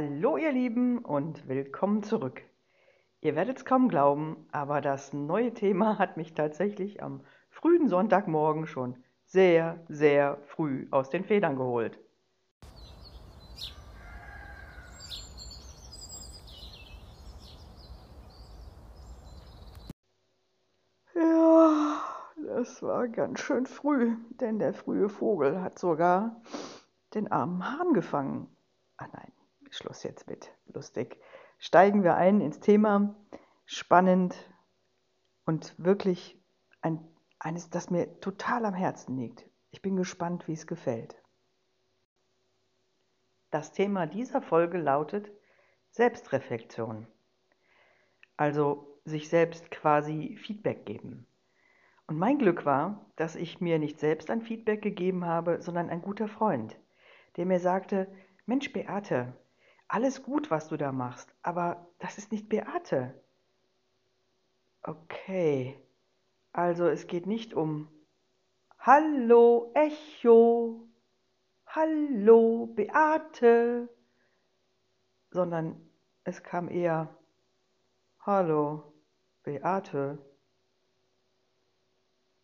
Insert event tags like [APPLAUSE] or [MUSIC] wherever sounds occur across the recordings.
Hallo ihr Lieben und willkommen zurück. Ihr werdet es kaum glauben, aber das neue Thema hat mich tatsächlich am frühen Sonntagmorgen schon sehr, sehr früh aus den Federn geholt. Ja, das war ganz schön früh, denn der frühe Vogel hat sogar den armen Hahn gefangen. Ah nein, Schluss jetzt mit lustig. Steigen wir ein ins Thema. Spannend und wirklich ein, eines, das mir total am Herzen liegt. Ich bin gespannt, wie es gefällt. Das Thema dieser Folge lautet Selbstreflexion. Also sich selbst quasi Feedback geben. Und mein Glück war, dass ich mir nicht selbst ein Feedback gegeben habe, sondern ein guter Freund, der mir sagte, Mensch Beate, alles gut, was du da machst, aber das ist nicht Beate. Okay, also es geht nicht um Hallo Echo, Hallo Beate, sondern es kam eher Hallo Beate.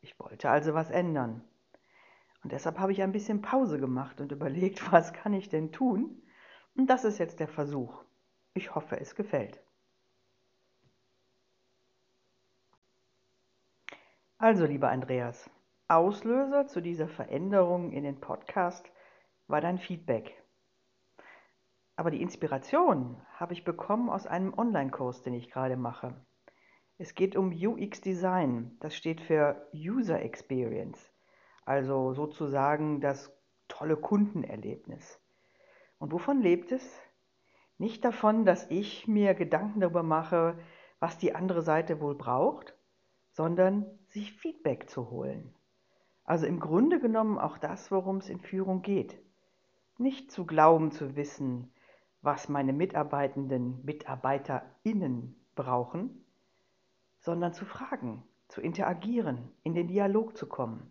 Ich wollte also was ändern. Und deshalb habe ich ein bisschen Pause gemacht und überlegt, [LAUGHS] was kann ich denn tun, und das ist jetzt der Versuch. Ich hoffe, es gefällt. Also, lieber Andreas, Auslöser zu dieser Veränderung in den Podcast war dein Feedback. Aber die Inspiration habe ich bekommen aus einem Online-Kurs, den ich gerade mache. Es geht um UX Design. Das steht für User Experience, also sozusagen das tolle Kundenerlebnis. Und wovon lebt es? Nicht davon, dass ich mir Gedanken darüber mache, was die andere Seite wohl braucht, sondern sich Feedback zu holen. Also im Grunde genommen auch das, worum es in Führung geht. Nicht zu glauben zu wissen, was meine Mitarbeitenden, Mitarbeiterinnen brauchen, sondern zu fragen, zu interagieren, in den Dialog zu kommen.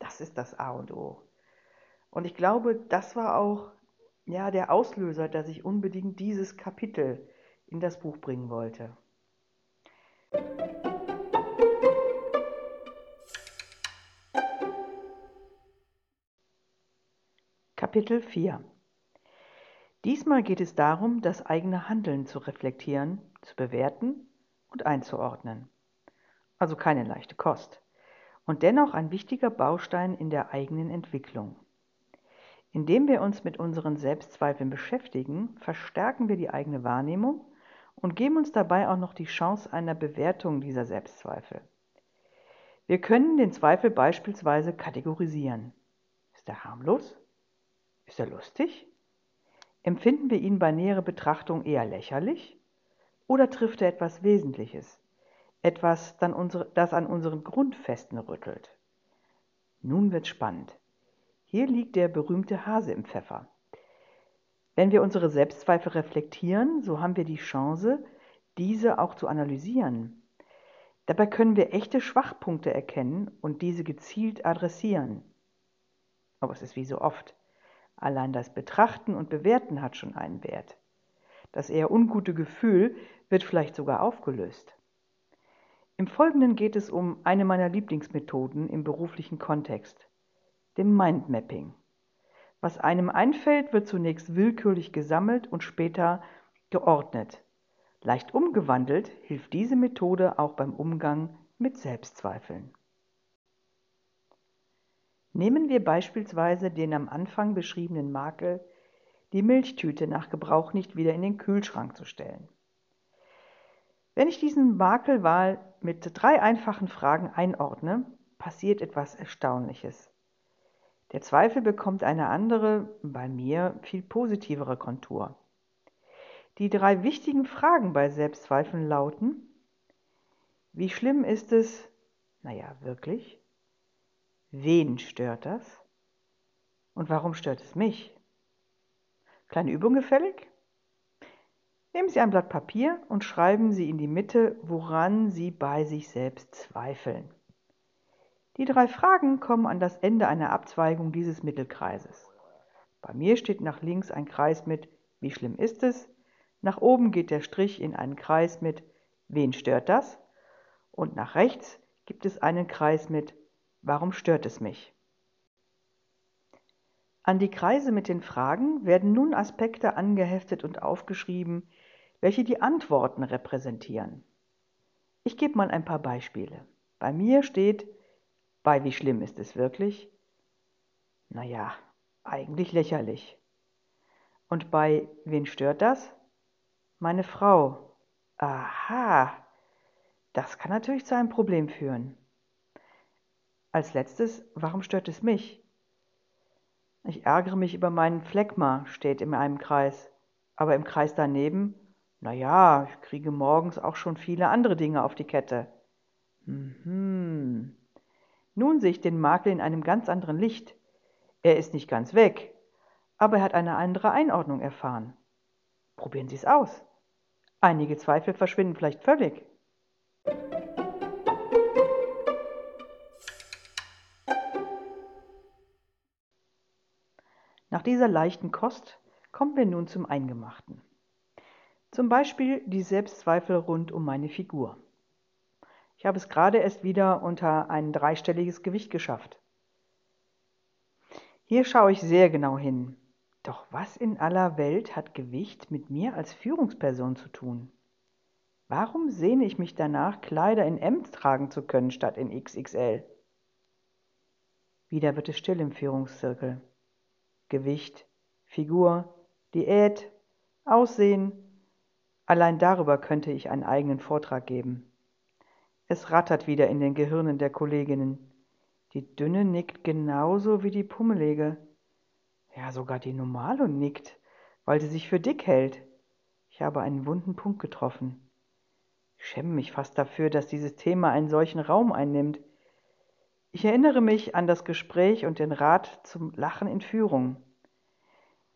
Das ist das A und O. Und ich glaube, das war auch ja, der Auslöser, dass ich unbedingt dieses Kapitel in das Buch bringen wollte. Kapitel 4 Diesmal geht es darum, das eigene Handeln zu reflektieren, zu bewerten und einzuordnen. Also keine leichte Kost. Und dennoch ein wichtiger Baustein in der eigenen Entwicklung. Indem wir uns mit unseren Selbstzweifeln beschäftigen, verstärken wir die eigene Wahrnehmung und geben uns dabei auch noch die Chance einer Bewertung dieser Selbstzweifel. Wir können den Zweifel beispielsweise kategorisieren. Ist er harmlos? Ist er lustig? Empfinden wir ihn bei näherer Betrachtung eher lächerlich? Oder trifft er etwas Wesentliches? Etwas, das an unseren Grundfesten rüttelt? Nun wird spannend. Hier liegt der berühmte Hase im Pfeffer. Wenn wir unsere Selbstzweifel reflektieren, so haben wir die Chance, diese auch zu analysieren. Dabei können wir echte Schwachpunkte erkennen und diese gezielt adressieren. Aber es ist wie so oft. Allein das Betrachten und Bewerten hat schon einen Wert. Das eher ungute Gefühl wird vielleicht sogar aufgelöst. Im Folgenden geht es um eine meiner Lieblingsmethoden im beruflichen Kontext dem Mindmapping. Was einem einfällt, wird zunächst willkürlich gesammelt und später geordnet. Leicht umgewandelt hilft diese Methode auch beim Umgang mit Selbstzweifeln. Nehmen wir beispielsweise den am Anfang beschriebenen Makel, die Milchtüte nach Gebrauch nicht wieder in den Kühlschrank zu stellen. Wenn ich diesen Makelwahl mit drei einfachen Fragen einordne, passiert etwas Erstaunliches. Der Zweifel bekommt eine andere, bei mir viel positivere Kontur. Die drei wichtigen Fragen bei Selbstzweifeln lauten, wie schlimm ist es, naja, wirklich? Wen stört das? Und warum stört es mich? Kleine Übung gefällig? Nehmen Sie ein Blatt Papier und schreiben Sie in die Mitte, woran Sie bei sich selbst zweifeln. Die drei Fragen kommen an das Ende einer Abzweigung dieses Mittelkreises. Bei mir steht nach links ein Kreis mit Wie schlimm ist es? Nach oben geht der Strich in einen Kreis mit Wen stört das? Und nach rechts gibt es einen Kreis mit Warum stört es mich? An die Kreise mit den Fragen werden nun Aspekte angeheftet und aufgeschrieben, welche die Antworten repräsentieren. Ich gebe mal ein paar Beispiele. Bei mir steht, bei wie schlimm ist es wirklich? Naja, eigentlich lächerlich. Und bei wen stört das? Meine Frau. Aha, das kann natürlich zu einem Problem führen. Als letztes, warum stört es mich? Ich ärgere mich über meinen Phlegma, steht in einem Kreis. Aber im Kreis daneben, na ja, ich kriege morgens auch schon viele andere Dinge auf die Kette. Mhm. Nun sehe ich den Makel in einem ganz anderen Licht. Er ist nicht ganz weg, aber er hat eine andere Einordnung erfahren. Probieren Sie es aus. Einige Zweifel verschwinden vielleicht völlig. Nach dieser leichten Kost kommen wir nun zum Eingemachten. Zum Beispiel die Selbstzweifel rund um meine Figur. Ich habe es gerade erst wieder unter ein dreistelliges Gewicht geschafft. Hier schaue ich sehr genau hin. Doch was in aller Welt hat Gewicht mit mir als Führungsperson zu tun? Warum sehne ich mich danach, Kleider in M tragen zu können statt in XXL? Wieder wird es still im Führungszirkel. Gewicht, Figur, Diät, Aussehen, allein darüber könnte ich einen eigenen Vortrag geben. Es rattert wieder in den Gehirnen der Kolleginnen. Die Dünne nickt genauso wie die Pummelige. Ja, sogar die Normale nickt, weil sie sich für dick hält. Ich habe einen wunden Punkt getroffen. Ich schäme mich fast dafür, dass dieses Thema einen solchen Raum einnimmt. Ich erinnere mich an das Gespräch und den Rat zum Lachen in Führung.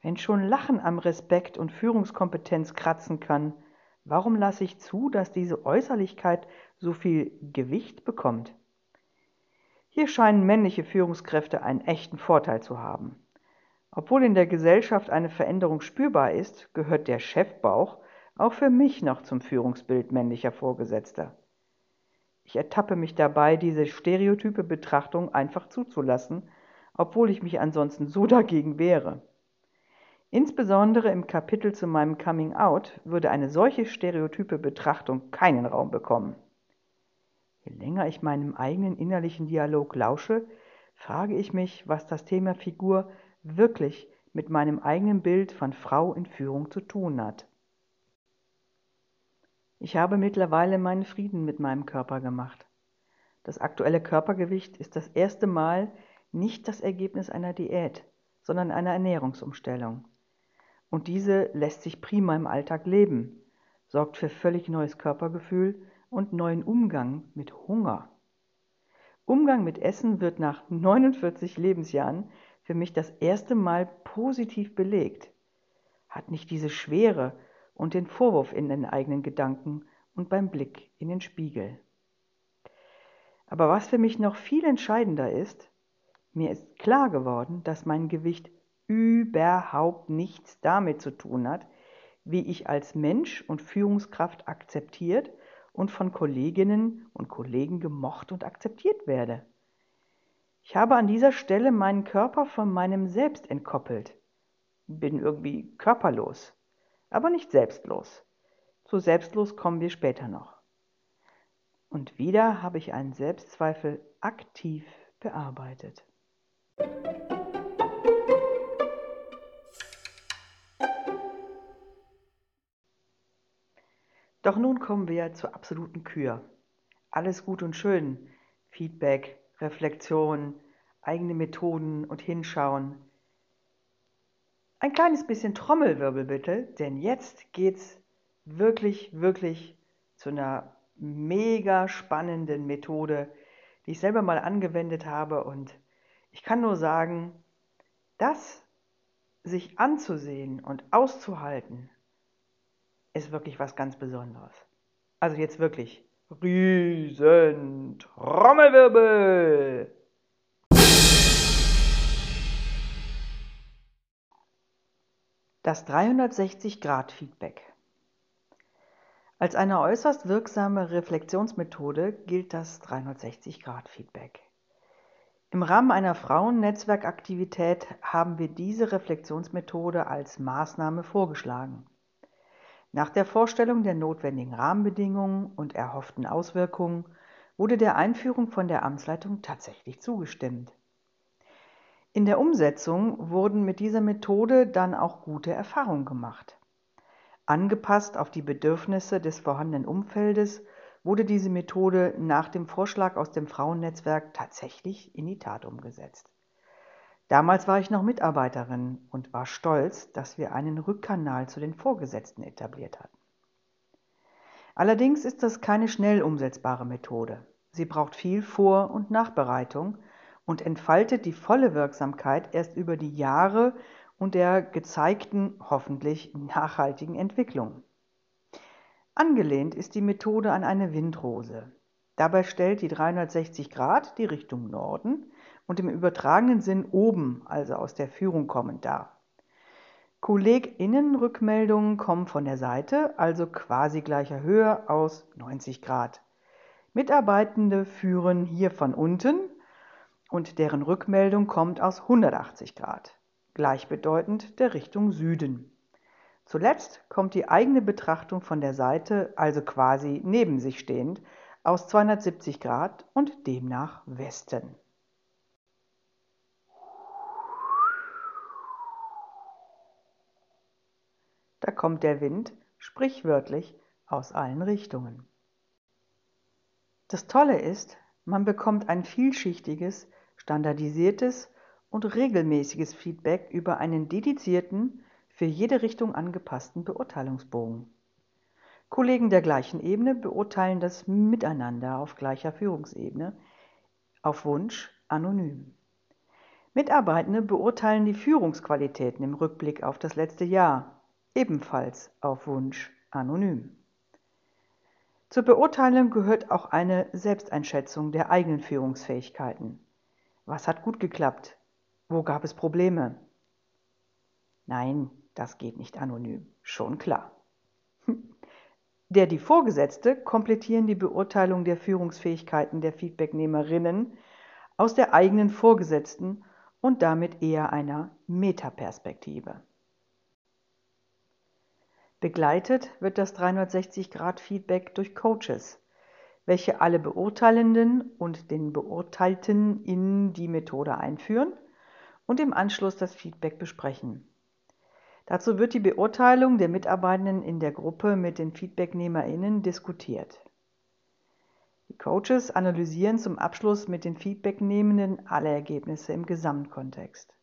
Wenn schon Lachen am Respekt und Führungskompetenz kratzen kann, warum lasse ich zu, dass diese Äußerlichkeit so viel Gewicht bekommt? Hier scheinen männliche Führungskräfte einen echten Vorteil zu haben. Obwohl in der Gesellschaft eine Veränderung spürbar ist, gehört der Chefbauch auch für mich noch zum Führungsbild männlicher Vorgesetzter. Ich ertappe mich dabei, diese stereotype Betrachtung einfach zuzulassen, obwohl ich mich ansonsten so dagegen wehre. Insbesondere im Kapitel zu meinem Coming Out würde eine solche stereotype Betrachtung keinen Raum bekommen. Je länger ich meinem eigenen innerlichen Dialog lausche, frage ich mich, was das Thema Figur wirklich mit meinem eigenen Bild von Frau in Führung zu tun hat. Ich habe mittlerweile meinen Frieden mit meinem Körper gemacht. Das aktuelle Körpergewicht ist das erste Mal nicht das Ergebnis einer Diät, sondern einer Ernährungsumstellung. Und diese lässt sich prima im Alltag leben, sorgt für völlig neues Körpergefühl und neuen Umgang mit Hunger. Umgang mit Essen wird nach 49 Lebensjahren für mich das erste Mal positiv belegt. Hat nicht diese Schwere und den Vorwurf in den eigenen Gedanken und beim Blick in den Spiegel. Aber was für mich noch viel entscheidender ist, mir ist klar geworden, dass mein Gewicht überhaupt nichts damit zu tun hat, wie ich als Mensch und Führungskraft akzeptiert und von Kolleginnen und Kollegen gemocht und akzeptiert werde. Ich habe an dieser Stelle meinen Körper von meinem Selbst entkoppelt, bin irgendwie körperlos aber nicht selbstlos. Zu selbstlos kommen wir später noch. Und wieder habe ich einen Selbstzweifel aktiv bearbeitet. Doch nun kommen wir zur absoluten Kür. Alles gut und schön. Feedback, Reflexion, eigene Methoden und Hinschauen. Ein kleines bisschen Trommelwirbel bitte, denn jetzt geht's wirklich, wirklich zu einer mega spannenden Methode, die ich selber mal angewendet habe und ich kann nur sagen, das sich anzusehen und auszuhalten, ist wirklich was ganz Besonderes. Also jetzt wirklich riesen Trommelwirbel! Das 360-Grad-Feedback. Als eine äußerst wirksame Reflexionsmethode gilt das 360-Grad-Feedback. Im Rahmen einer Frauennetzwerkaktivität haben wir diese Reflexionsmethode als Maßnahme vorgeschlagen. Nach der Vorstellung der notwendigen Rahmenbedingungen und erhofften Auswirkungen wurde der Einführung von der Amtsleitung tatsächlich zugestimmt. In der Umsetzung wurden mit dieser Methode dann auch gute Erfahrungen gemacht. Angepasst auf die Bedürfnisse des vorhandenen Umfeldes wurde diese Methode nach dem Vorschlag aus dem Frauennetzwerk tatsächlich in die Tat umgesetzt. Damals war ich noch Mitarbeiterin und war stolz, dass wir einen Rückkanal zu den Vorgesetzten etabliert hatten. Allerdings ist das keine schnell umsetzbare Methode. Sie braucht viel Vor- und Nachbereitung und entfaltet die volle Wirksamkeit erst über die Jahre und der gezeigten, hoffentlich nachhaltigen Entwicklung. Angelehnt ist die Methode an eine Windrose. Dabei stellt die 360 Grad die Richtung Norden und im übertragenen Sinn oben, also aus der Führung kommend dar. KollegInnen-Rückmeldungen kommen von der Seite, also quasi gleicher Höhe aus 90 Grad. Mitarbeitende führen hier von unten und deren Rückmeldung kommt aus 180 Grad, gleichbedeutend der Richtung Süden. Zuletzt kommt die eigene Betrachtung von der Seite, also quasi neben sich stehend, aus 270 Grad und demnach Westen. Da kommt der Wind, sprichwörtlich, aus allen Richtungen. Das Tolle ist, man bekommt ein vielschichtiges, standardisiertes und regelmäßiges Feedback über einen dedizierten, für jede Richtung angepassten Beurteilungsbogen. Kollegen der gleichen Ebene beurteilen das miteinander auf gleicher Führungsebene, auf Wunsch anonym. Mitarbeitende beurteilen die Führungsqualitäten im Rückblick auf das letzte Jahr, ebenfalls auf Wunsch anonym. Zur Beurteilung gehört auch eine Selbsteinschätzung der eigenen Führungsfähigkeiten. Was hat gut geklappt? Wo gab es Probleme? Nein, das geht nicht anonym, schon klar. [LAUGHS] Der die Vorgesetzte komplettieren die Beurteilung der Führungsfähigkeiten der Feedbacknehmerinnen aus der eigenen Vorgesetzten und damit eher einer Metaperspektive. Begleitet wird das 360-Grad-Feedback durch Coaches, welche alle Beurteilenden und den Beurteilten in die Methode einführen und im Anschluss das Feedback besprechen. Dazu wird die Beurteilung der Mitarbeitenden in der Gruppe mit den FeedbacknehmerInnen diskutiert. Die Coaches analysieren zum Abschluss mit den Feedbacknehmenden alle Ergebnisse im Gesamtkontext.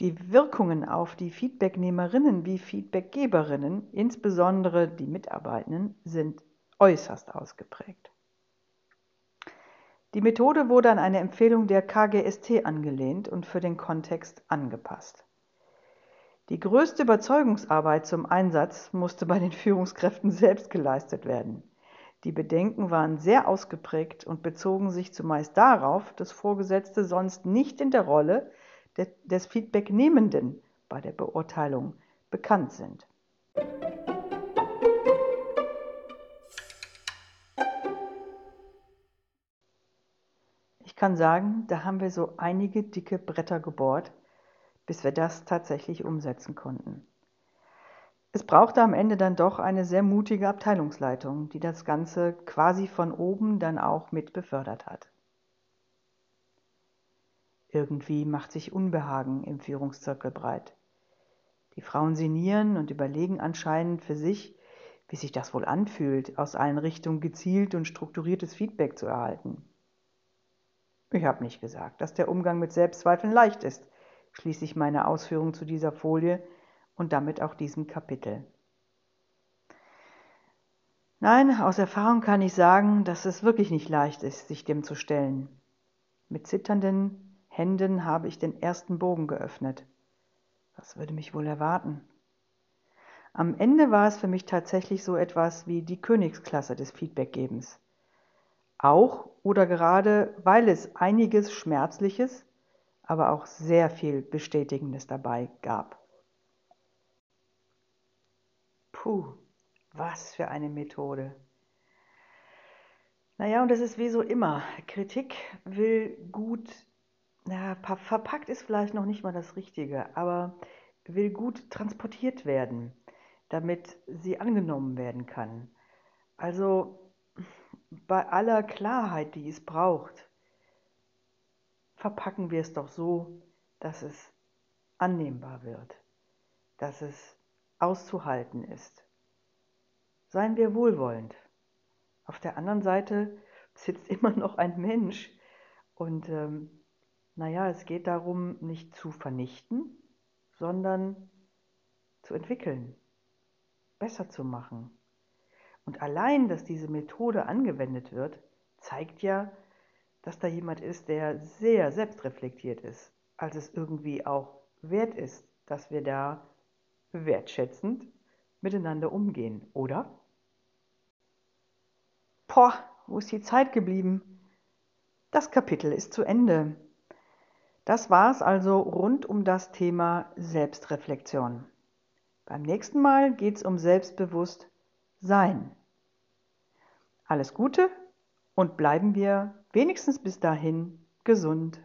Die Wirkungen auf die Feedbacknehmerinnen wie Feedbackgeberinnen, insbesondere die Mitarbeitenden, sind äußerst ausgeprägt. Die Methode wurde an eine Empfehlung der KGST angelehnt und für den Kontext angepasst. Die größte Überzeugungsarbeit zum Einsatz musste bei den Führungskräften selbst geleistet werden. Die Bedenken waren sehr ausgeprägt und bezogen sich zumeist darauf, dass Vorgesetzte sonst nicht in der Rolle des Feedbacknehmenden bei der Beurteilung bekannt sind. kann sagen, da haben wir so einige dicke Bretter gebohrt, bis wir das tatsächlich umsetzen konnten. Es brauchte am Ende dann doch eine sehr mutige Abteilungsleitung, die das Ganze quasi von oben dann auch mit befördert hat. Irgendwie macht sich Unbehagen im Führungszirkel breit. Die Frauen sinnieren und überlegen anscheinend für sich, wie sich das wohl anfühlt, aus allen Richtungen gezielt und strukturiertes Feedback zu erhalten. Ich habe nicht gesagt, dass der Umgang mit Selbstzweifeln leicht ist, schließe ich meine Ausführungen zu dieser Folie und damit auch diesem Kapitel. Nein, aus Erfahrung kann ich sagen, dass es wirklich nicht leicht ist, sich dem zu stellen. Mit zitternden Händen habe ich den ersten Bogen geöffnet. Was würde mich wohl erwarten? Am Ende war es für mich tatsächlich so etwas wie die Königsklasse des Feedbackgebens. Auch oder gerade weil es einiges Schmerzliches, aber auch sehr viel Bestätigendes dabei gab. Puh, was für eine Methode. Naja, und das ist wie so immer. Kritik will gut, na, verpackt ist vielleicht noch nicht mal das Richtige, aber will gut transportiert werden, damit sie angenommen werden kann. Also bei aller Klarheit, die es braucht, verpacken wir es doch so, dass es annehmbar wird, dass es auszuhalten ist. Seien wir wohlwollend. Auf der anderen Seite sitzt [LAUGHS] immer noch ein Mensch und ähm, naja, es geht darum, nicht zu vernichten, sondern zu entwickeln, besser zu machen. Und allein, dass diese Methode angewendet wird, zeigt ja, dass da jemand ist, der sehr selbstreflektiert ist, als es irgendwie auch wert ist, dass wir da wertschätzend miteinander umgehen, oder? Boah, wo ist die Zeit geblieben? Das Kapitel ist zu Ende. Das war's also rund um das Thema Selbstreflexion. Beim nächsten Mal geht's um selbstbewusst Sein. Alles Gute und bleiben wir wenigstens bis dahin gesund.